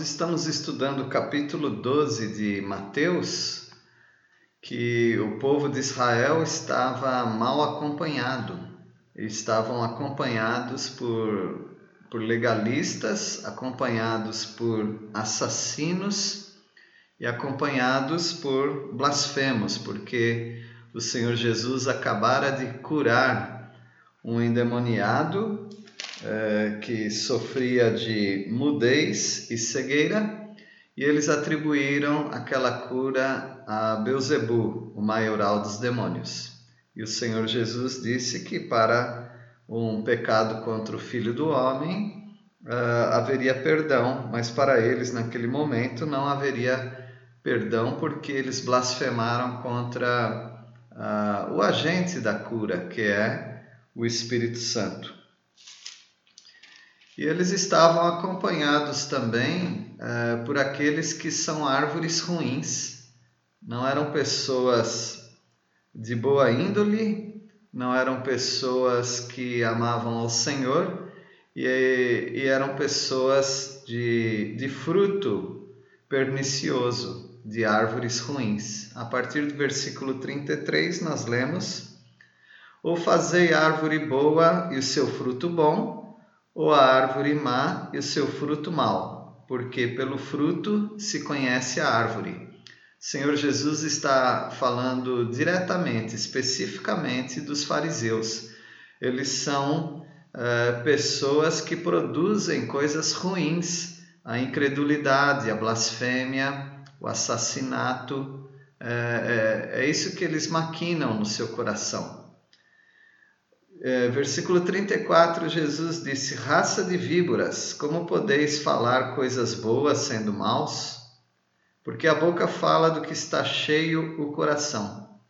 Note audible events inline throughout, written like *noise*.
estamos estudando o capítulo 12 de Mateus, que o povo de Israel estava mal acompanhado. Estavam acompanhados por, por legalistas, acompanhados por assassinos e acompanhados por blasfemos, porque o Senhor Jesus acabara de curar um endemoniado é, que sofria de mudez e cegueira, e eles atribuíram aquela cura a Beuzebu, o maioral dos demônios. E o Senhor Jesus disse que para um pecado contra o Filho do Homem uh, haveria perdão, mas para eles naquele momento não haveria perdão porque eles blasfemaram contra uh, o agente da cura, que é o Espírito Santo. E eles estavam acompanhados também é, por aqueles que são árvores ruins. Não eram pessoas de boa índole, não eram pessoas que amavam ao Senhor e, e eram pessoas de, de fruto pernicioso, de árvores ruins. A partir do versículo 33, nós lemos: Ou fazei árvore boa e o seu fruto bom ou a árvore má e o seu fruto mau, porque pelo fruto se conhece a árvore. Senhor Jesus está falando diretamente, especificamente dos fariseus. Eles são uh, pessoas que produzem coisas ruins, a incredulidade, a blasfêmia, o assassinato. É, é, é isso que eles maquinam no seu coração. É, versículo 34, Jesus disse: Raça de víboras, como podeis falar coisas boas sendo maus? Porque a boca fala do que está cheio o coração.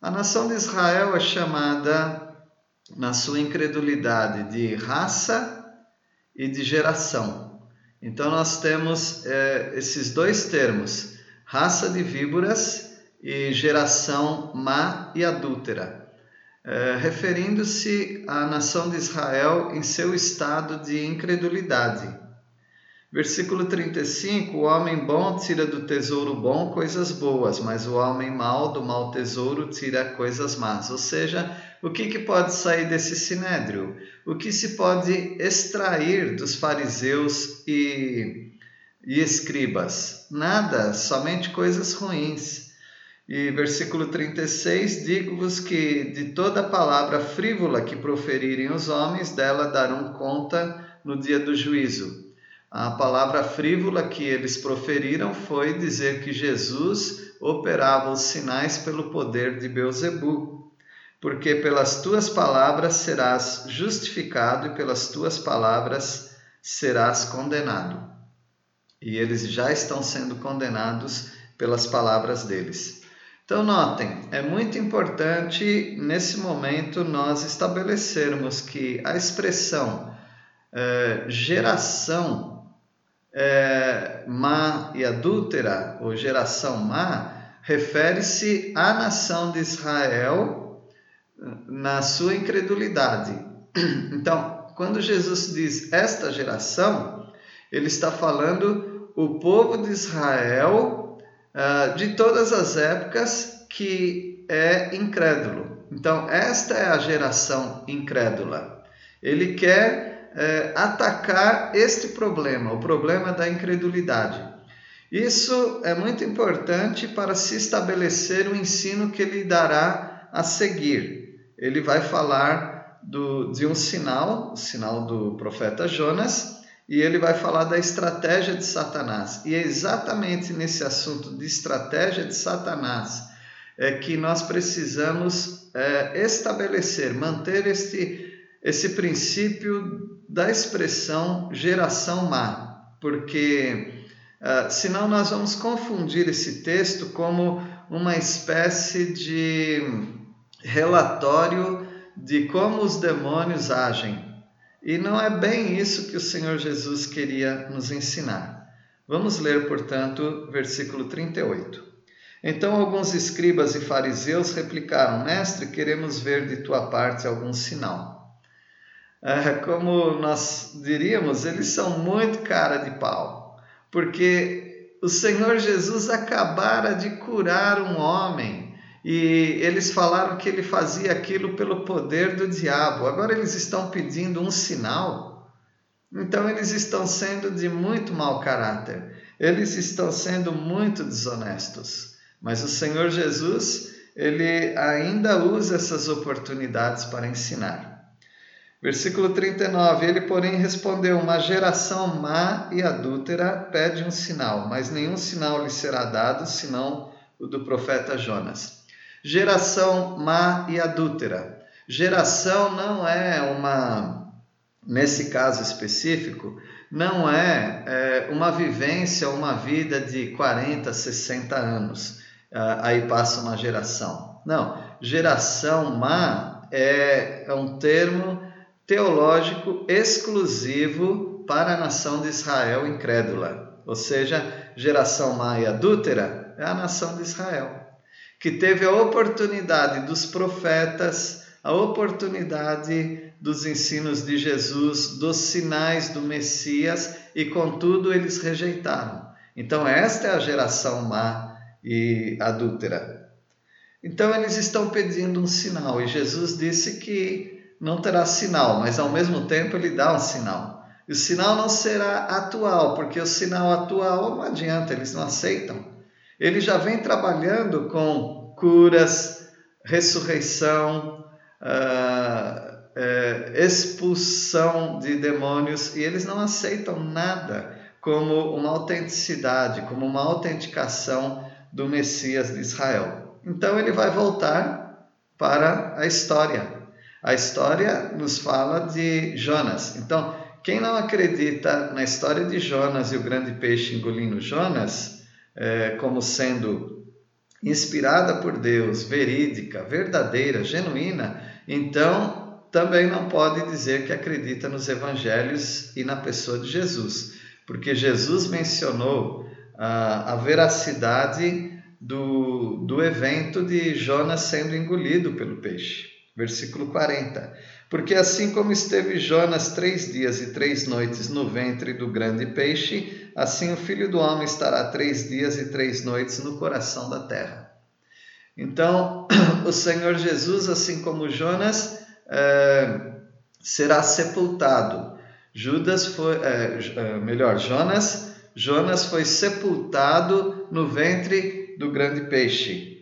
A nação de Israel é chamada, na sua incredulidade, de raça e de geração. Então nós temos é, esses dois termos, raça de víboras e geração má e adúltera. É, referindo-se à nação de Israel em seu estado de incredulidade. Versículo 35: O homem bom tira do tesouro bom coisas boas, mas o homem mau do mau tesouro tira coisas más. Ou seja, o que, que pode sair desse sinédrio? O que se pode extrair dos fariseus e, e escribas? Nada, somente coisas ruins. E versículo 36: Digo-vos que de toda palavra frívola que proferirem os homens, dela darão conta no dia do juízo. A palavra frívola que eles proferiram foi dizer que Jesus operava os sinais pelo poder de Beuzebu. Porque pelas tuas palavras serás justificado e pelas tuas palavras serás condenado. E eles já estão sendo condenados pelas palavras deles. Então, notem, é muito importante nesse momento nós estabelecermos que a expressão é, geração é, má e adúltera, ou geração má, refere-se à nação de Israel na sua incredulidade. Então, quando Jesus diz esta geração, ele está falando o povo de Israel uh, de todas as épocas que é incrédulo. Então, esta é a geração incrédula. Ele quer uh, atacar este problema, o problema da incredulidade. Isso é muito importante para se estabelecer o ensino que ele dará a seguir. Ele vai falar do, de um sinal, o sinal do profeta Jonas, e ele vai falar da estratégia de Satanás. E é exatamente nesse assunto de estratégia de Satanás é que nós precisamos é, estabelecer, manter este, esse princípio da expressão geração má, porque é, senão nós vamos confundir esse texto como uma espécie de relatório de como os demônios agem e não é bem isso que o Senhor Jesus queria nos ensinar. Vamos ler, portanto, versículo 38. Então alguns escribas e fariseus replicaram: Mestre, queremos ver de tua parte algum sinal. É, como nós diríamos, eles são muito cara de pau. porque o Senhor Jesus acabara de curar um homem e eles falaram que ele fazia aquilo pelo poder do diabo. Agora eles estão pedindo um sinal. Então eles estão sendo de muito mau caráter. Eles estão sendo muito desonestos. Mas o Senhor Jesus, ele ainda usa essas oportunidades para ensinar. Versículo 39: Ele, porém, respondeu: Uma geração má e adúltera pede um sinal, mas nenhum sinal lhe será dado senão o do profeta Jonas. Geração má e adúltera. Geração não é uma, nesse caso específico, não é, é uma vivência, uma vida de 40, 60 anos. Ah, aí passa uma geração. Não, geração má é, é um termo teológico exclusivo para a nação de Israel incrédula, ou seja, geração má e adúltera é a nação de Israel, que teve a oportunidade dos profetas, a oportunidade dos ensinos de Jesus, dos sinais do Messias e contudo eles rejeitaram. Então esta é a geração má e adúltera. Então eles estão pedindo um sinal e Jesus disse que não terá sinal, mas ao mesmo tempo ele dá um sinal. E o sinal não será atual, porque o sinal atual não adianta, eles não aceitam. Ele já vem trabalhando com curas, ressurreição, uh, expulsão de demônios, e eles não aceitam nada como uma autenticidade, como uma autenticação do Messias de Israel. Então ele vai voltar para a história a história nos fala de Jonas. Então, quem não acredita na história de Jonas e o grande peixe engolindo Jonas, é, como sendo inspirada por Deus, verídica, verdadeira, genuína, então também não pode dizer que acredita nos evangelhos e na pessoa de Jesus, porque Jesus mencionou a, a veracidade do, do evento de Jonas sendo engolido pelo peixe. Versículo 40. Porque assim como esteve Jonas três dias e três noites no ventre do grande peixe, assim o filho do homem estará três dias e três noites no coração da terra. Então, *clears throat* o Senhor Jesus, assim como Jonas, é, será sepultado. Judas foi, é, melhor, Jonas, Jonas foi sepultado no ventre do grande peixe.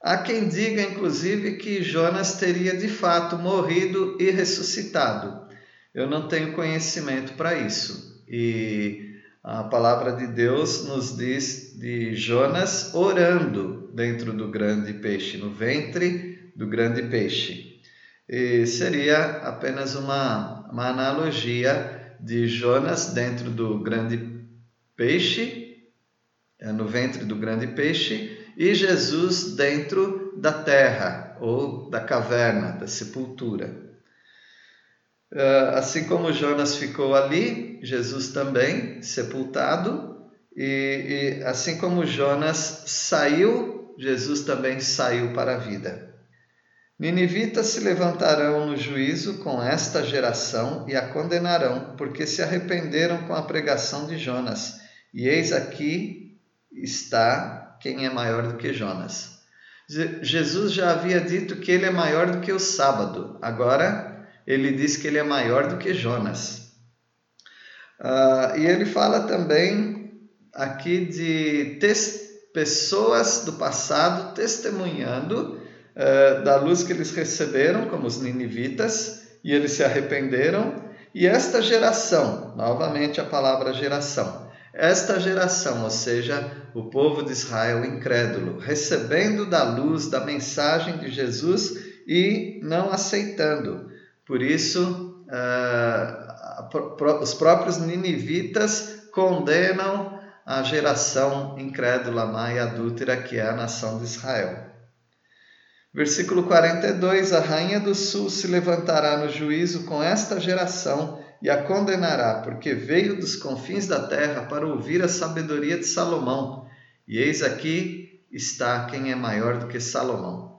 Há quem diga, inclusive, que Jonas teria de fato morrido e ressuscitado. Eu não tenho conhecimento para isso. E a palavra de Deus nos diz de Jonas orando dentro do grande peixe, no ventre do grande peixe. E seria apenas uma, uma analogia de Jonas dentro do grande peixe, é, no ventre do grande peixe, e Jesus dentro da terra ou da caverna, da sepultura. Ah, assim como Jonas ficou ali, Jesus também sepultado, e, e assim como Jonas saiu, Jesus também saiu para a vida. Ninivitas se levantarão no juízo com esta geração e a condenarão, porque se arrependeram com a pregação de Jonas. E eis aqui está quem é maior do que Jonas. Jesus já havia dito que ele é maior do que o sábado, agora ele diz que ele é maior do que Jonas. Uh, e ele fala também aqui de pessoas do passado testemunhando uh, da luz que eles receberam, como os ninivitas, e eles se arrependeram. E esta geração, novamente a palavra geração, esta geração, ou seja, o povo de Israel incrédulo, recebendo da luz da mensagem de Jesus e não aceitando. Por isso, uh, os próprios ninivitas condenam a geração incrédula, má e adúltera que é a nação de Israel. Versículo 42: A rainha do sul se levantará no juízo com esta geração e a condenará, porque veio dos confins da terra para ouvir a sabedoria de Salomão. E eis aqui está quem é maior do que Salomão.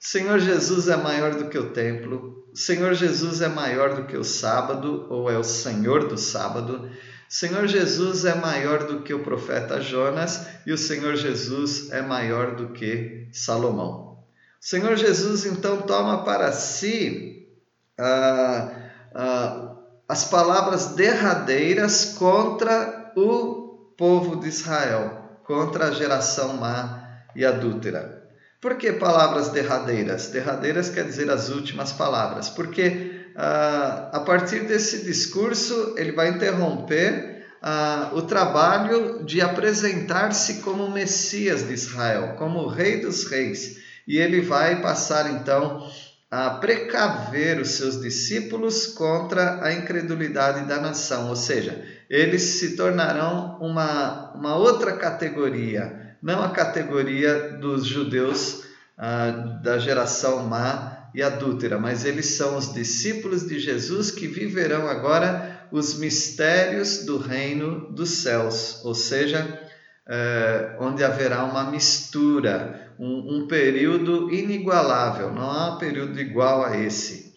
O Senhor Jesus é maior do que o templo, o Senhor Jesus é maior do que o sábado, ou é o Senhor do sábado. Senhor Jesus é maior do que o profeta Jonas e o Senhor Jesus é maior do que Salomão. O Senhor Jesus então toma para si ah, ah, as palavras derradeiras contra o povo de Israel, contra a geração má e adúltera. Por que palavras derradeiras? Derradeiras quer dizer as últimas palavras, porque ah, a partir desse discurso ele vai interromper ah, o trabalho de apresentar-se como Messias de Israel, como Rei dos Reis, e ele vai passar então a precaver os seus discípulos contra a incredulidade da nação, ou seja, eles se tornarão uma, uma outra categoria, não a categoria dos judeus ah, da geração má e adúltera, mas eles são os discípulos de Jesus que viverão agora os mistérios do reino dos céus, ou seja, eh, onde haverá uma mistura, um, um período inigualável, não há período igual a esse.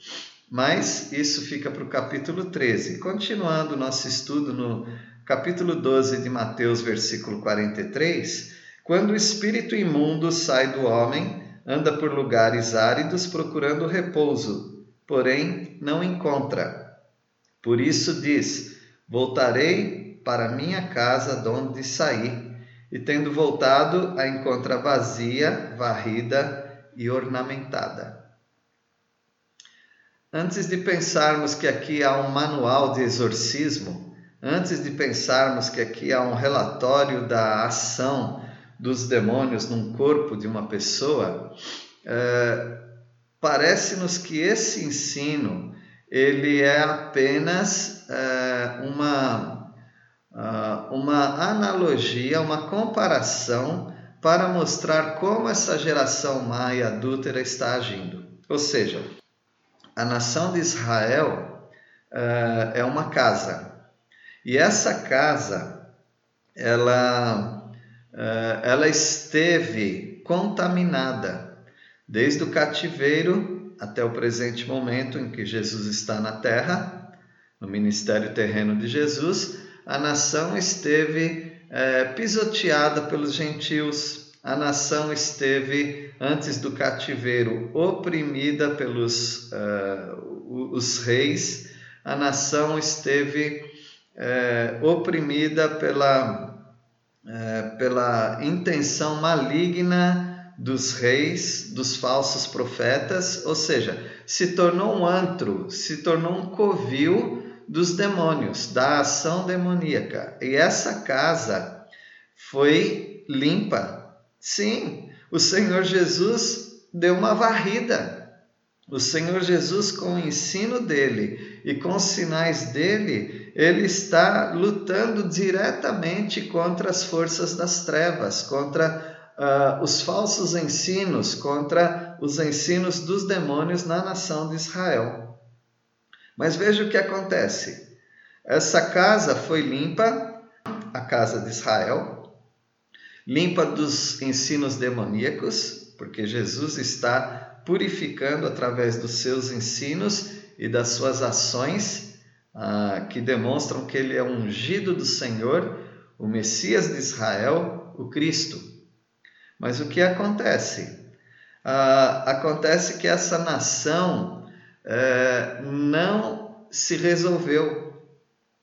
Mas isso fica para o capítulo 13. Continuando nosso estudo no capítulo 12 de Mateus, versículo 43, quando o espírito imundo sai do homem, anda por lugares áridos procurando repouso, porém não encontra. Por isso diz: Voltarei para minha casa de onde saí, e tendo voltado, a encontra vazia, varrida e ornamentada. Antes de pensarmos que aqui há um manual de exorcismo, antes de pensarmos que aqui há um relatório da ação dos demônios num corpo de uma pessoa, é, parece-nos que esse ensino ele é apenas é, uma, uma analogia, uma comparação para mostrar como essa geração má e adúltera está agindo. Ou seja, a nação de Israel uh, é uma casa e essa casa ela eh, ela esteve contaminada desde o cativeiro até o presente momento em que Jesus está na terra, no ministério terreno de Jesus, a nação esteve é, pisoteada pelos gentios, a nação esteve, antes do cativeiro, oprimida pelos uh, os reis, a nação esteve uh, oprimida pela é, pela intenção maligna dos reis, dos falsos profetas, ou seja, se tornou um antro, se tornou um covil dos demônios, da ação demoníaca. E essa casa foi limpa. Sim, o Senhor Jesus deu uma varrida. O Senhor Jesus, com o ensino dele e com os sinais dele, ele está lutando diretamente contra as forças das trevas, contra uh, os falsos ensinos, contra os ensinos dos demônios na nação de Israel. Mas veja o que acontece. Essa casa foi limpa, a casa de Israel, limpa dos ensinos demoníacos, porque Jesus está purificando através dos seus ensinos e das suas ações ah, que demonstram que ele é ungido do Senhor, o Messias de Israel, o Cristo. Mas o que acontece? Ah, acontece que essa nação eh, não se resolveu,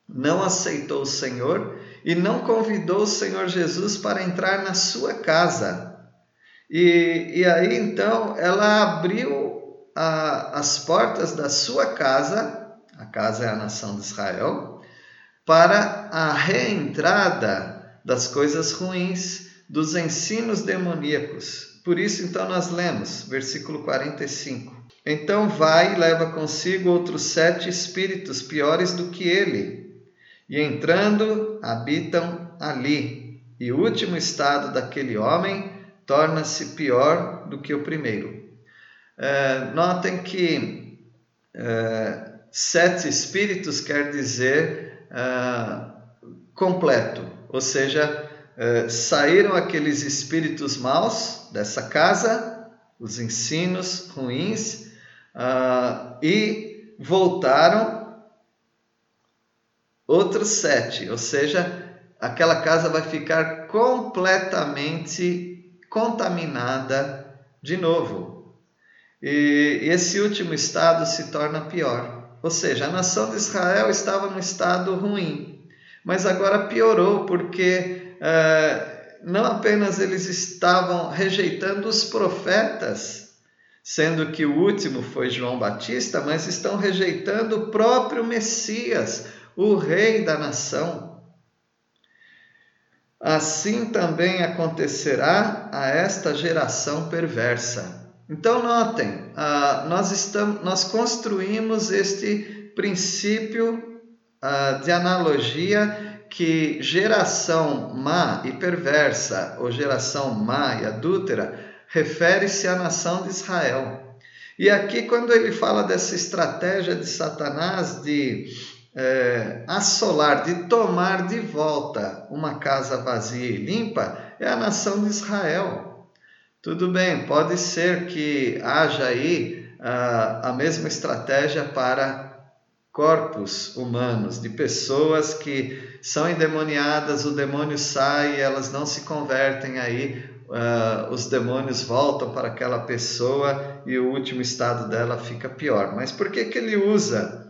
não aceitou o Senhor e não convidou o Senhor Jesus para entrar na sua casa. E, e aí então ela abriu a, as portas da sua casa a casa é a nação de Israel, para a reentrada das coisas ruins, dos ensinos demoníacos. Por isso, então, nós lemos, versículo 45. Então vai e leva consigo outros sete espíritos piores do que ele, e entrando, habitam ali. E o último estado daquele homem torna-se pior do que o primeiro. É, notem que é, sete espíritos quer dizer uh, completo, ou seja, saíram aqueles espíritos maus dessa casa, os ensinos ruins, uh, e voltaram outros sete, ou seja, aquela casa vai ficar completamente contaminada de novo. E esse último estado se torna pior. Ou seja, a nação de Israel estava num estado ruim, mas agora piorou porque uh, não apenas eles estavam rejeitando os profetas, sendo que o último foi João Batista, mas estão rejeitando o próprio Messias, o rei da nação. Assim também acontecerá a esta geração perversa. Então, notem, ah, nós, estamos, nós construímos este princípio ah, de analogia que geração má e perversa, ou geração má e adúltera, refere-se à nação de Israel. E aqui, quando ele fala dessa estratégia de Satanás de é, assolar, de tomar de volta uma casa vazia e limpa, é a nação de Israel. Tudo bem, pode ser que haja aí a, mesma estratégia para corpos humanos, de pessoas que são endemoniadas, o demônio sai e elas não se convertem aí, uh, os demônios voltam para aquela pessoa e o último estado dela fica pior. Mas por que, que ele usa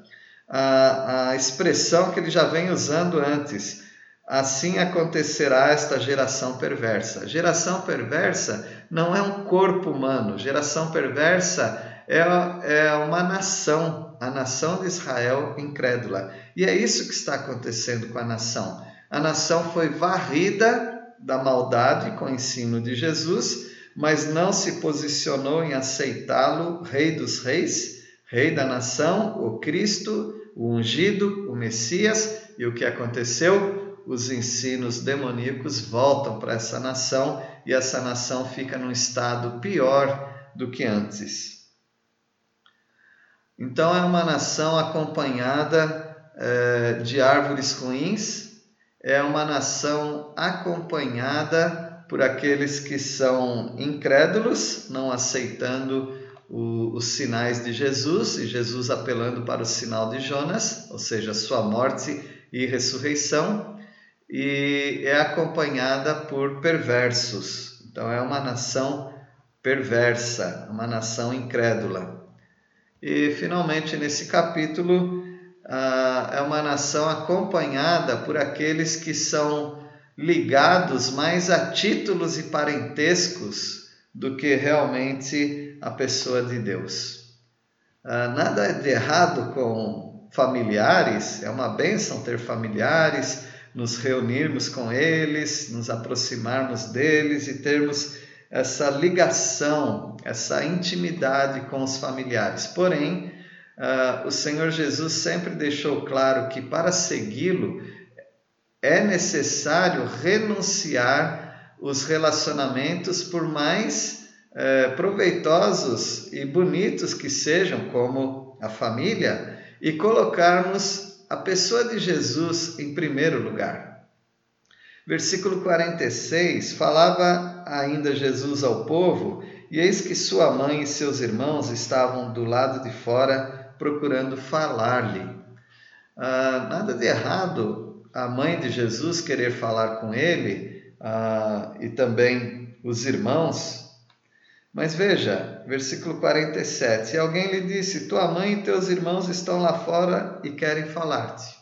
a, a expressão que ele já vem usando antes. Assim acontecerá esta geração perversa. Geração perversa não é um corpo humano, geração perversa é, é uma nação, a nação de Israel incrédula. E é isso que está acontecendo com a nação. A nação foi varrida da maldade com o ensino de Jesus, mas não se posicionou em aceitá-lo, Rei dos Reis, Rei da nação, o Cristo, o ungido, o Messias, e o que aconteceu? Os ensinos demoníacos voltam para essa nação e essa nação fica num estado pior do que antes. Então, é uma nação acompanhada é, de árvores ruins, é uma nação acompanhada por aqueles que são incrédulos, não aceitando o, os sinais de Jesus, e Jesus apelando para o sinal de Jonas, ou seja, sua morte e ressurreição, e é acompanhada por perversos. Então, é uma nação perversa, uma nação incrédula. E, finalmente, nesse capítulo, ah, é uma nação acompanhada por aqueles que são ligados mais a títulos e parentescos do que realmente a pessoa de Deus. Ah, nada de errado com familiares, é uma bênção ter familiares, nos reunirmos com eles, nos aproximarmos deles e termos essa ligação, essa intimidade com os familiares. Porém, uh, o Senhor Jesus sempre deixou claro que para segui-lo é necessário renunciar os relacionamentos, por mais é, proveitosos e bonitos que sejam, como a família, e colocarmos a pessoa de Jesus em primeiro lugar. Versículo 46 falava ainda Jesus ao povo, e eis que sua mãe e seus irmãos estavam do lado de fora procurando falar-lhe. Ah, nada de errado a mãe de Jesus querer falar com ele ah, e também os irmãos, mas veja, versículo 47: E alguém lhe disse: Tua mãe e teus irmãos estão lá fora e querem falar-te.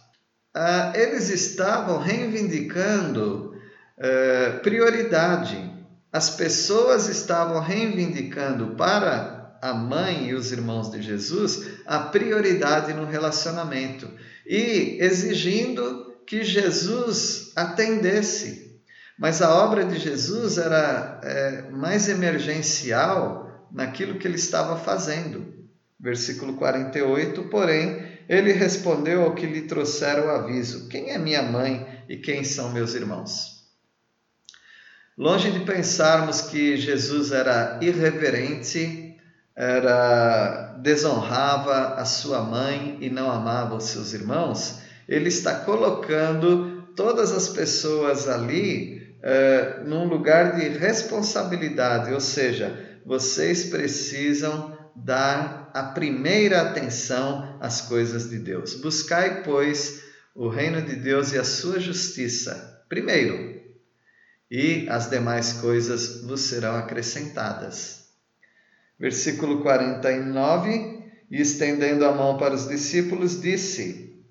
Ah, eles estavam reivindicando eh, prioridade. As pessoas estavam reivindicando para a mãe e os irmãos de Jesus a prioridade no relacionamento e exigindo que Jesus atendesse. Mas a obra de Jesus era é, mais emergencial naquilo que ele estava fazendo. Versículo 48, porém, ele respondeu ao que lhe trouxeram o aviso: Quem é minha mãe e quem são meus irmãos? Longe de pensarmos que Jesus era irreverente, era desonrava a sua mãe e não amava os seus irmãos, ele está colocando todas as pessoas ali uh, num lugar de responsabilidade, ou seja, vocês precisam dar a primeira atenção às coisas de Deus. Buscai, pois, o reino de Deus e a sua justiça primeiro, e as demais coisas vos serão acrescentadas. Versículo 49: E estendendo a mão para os discípulos, disse: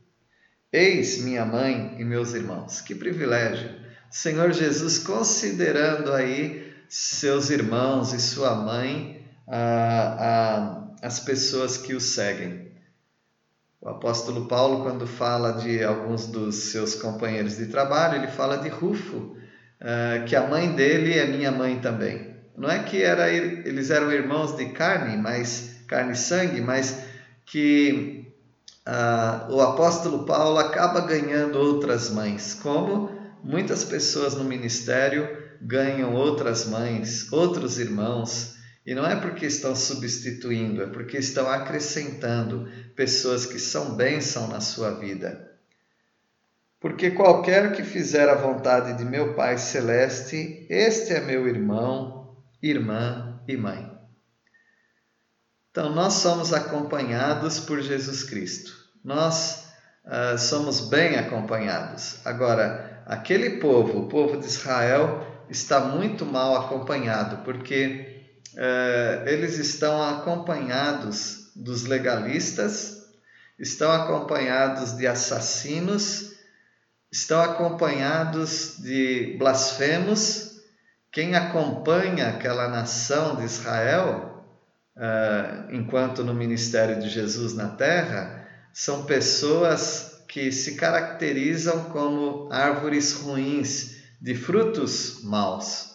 Eis minha mãe e meus irmãos. Que privilégio! Senhor Jesus, considerando aí seus irmãos e sua mãe, as pessoas que o seguem. O apóstolo Paulo, quando fala de alguns dos seus companheiros de trabalho, ele fala de Rufo, uh, que a mãe dele é minha mãe também. Não é que era, eles eram irmãos de carne, mas carne e sangue, mas que uh, o apóstolo Paulo acaba ganhando outras mães, como muitas pessoas no ministério ganham outras mães, outros irmãos, e não é porque estão substituindo, é porque estão acrescentando pessoas que são bênção na sua vida. Porque qualquer que fizer a vontade de meu Pai Celeste, este é meu irmão, irmã e mãe. Então, nós somos acompanhados por Jesus Cristo. Nós uh, somos bem acompanhados. Agora, aquele povo, o povo de Israel, está muito mal acompanhado, porque é, eles estão acompanhados dos legalistas, estão acompanhados de assassinos, estão acompanhados de blasfemos. Quem acompanha aquela nação de Israel, é, enquanto no ministério de Jesus na terra, são pessoas que se caracterizam como árvores ruins, de frutos maus.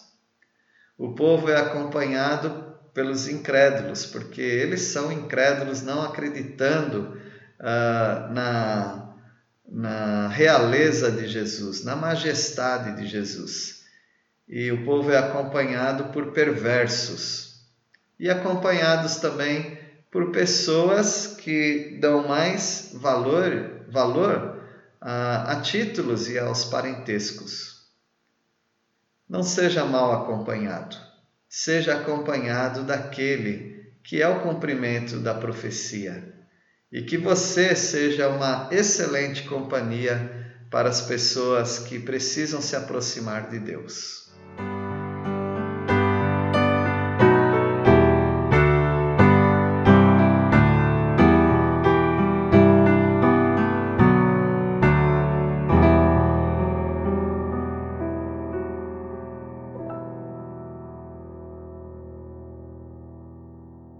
O povo é acompanhado pelos incrédulos, porque eles são incrédulos, não acreditando uh, na, na realeza de Jesus, na majestade de Jesus. E o povo é acompanhado por perversos e acompanhados também por pessoas que dão mais valor, valor a, a títulos e aos parentescos. Não seja mal acompanhado, seja acompanhado daquele que é o cumprimento da profecia e que você seja uma excelente companhia para as pessoas que precisam se aproximar de Deus.